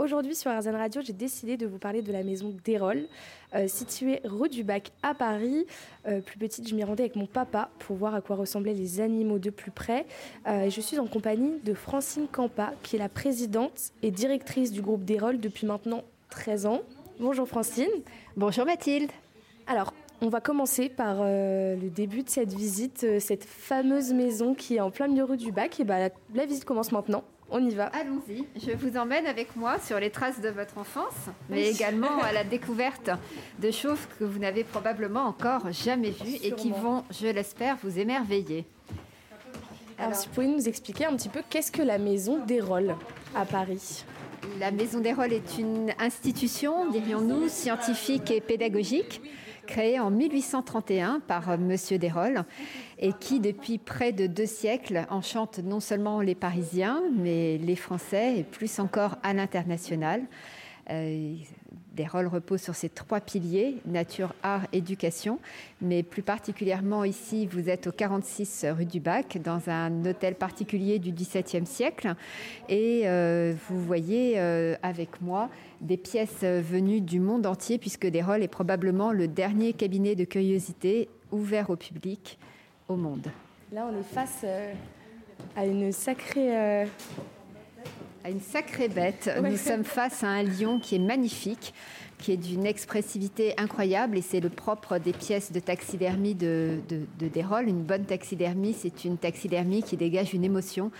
aujourd'hui sur Arzen Radio, j'ai décidé de vous parler de la maison d'Erol, euh, située rue du Bac à Paris. Euh, plus petite, je m'y rendais avec mon papa pour voir à quoi ressemblaient les animaux de plus près. Euh, et je suis en compagnie de Francine Campa, qui est la présidente et directrice du groupe d'Erol depuis maintenant 13 ans. Bonjour Francine. Bonjour Mathilde. Alors, on va commencer par le début de cette visite, cette fameuse maison qui est en plein milieu rue du Bac. Et bah, la, la visite commence maintenant. On y va. Allons-y. Je vous emmène avec moi sur les traces de votre enfance, mais également à la découverte de choses que vous n'avez probablement encore jamais vues et qui vont, je l'espère, vous émerveiller. Alors, si vous pouvez nous expliquer un petit peu qu'est-ce que la maison d'Erol à Paris? La maison d'Erol est une institution, dirions-nous, scientifique et pédagogique créée en 1831 par Monsieur Desrolles et qui, depuis près de deux siècles, enchante non seulement les Parisiens, mais les Français et plus encore à l'international. Euh, des rôles reposent sur ces trois piliers, nature, art, éducation. Mais plus particulièrement ici, vous êtes au 46 rue du Bac, dans un hôtel particulier du XVIIe siècle. Et euh, vous voyez euh, avec moi des pièces venues du monde entier, puisque Desrolles est probablement le dernier cabinet de curiosité ouvert au public au monde. Là, on est face euh, à une sacrée une sacrée bête. Nous sommes face à un lion qui est magnifique, qui est d'une expressivité incroyable et c'est le propre des pièces de taxidermie de, de, de Une bonne taxidermie, c'est une taxidermie qui dégage une émotion.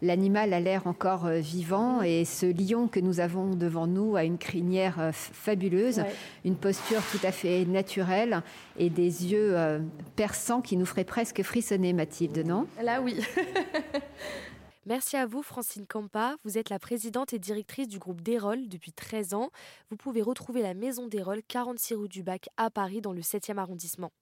L'animal a l'air encore euh, vivant et ce lion que nous avons devant nous a une crinière euh, fabuleuse, une posture tout à fait naturelle et des yeux euh, perçants qui nous feraient presque frissonner, Mathilde, non? Là, oui. Merci à vous, Francine Campa. Vous êtes la présidente et directrice du groupe Dérol depuis 13 ans. Vous pouvez retrouver la maison Dérol, 46 rue du Bac, à Paris, dans le 7e arrondissement.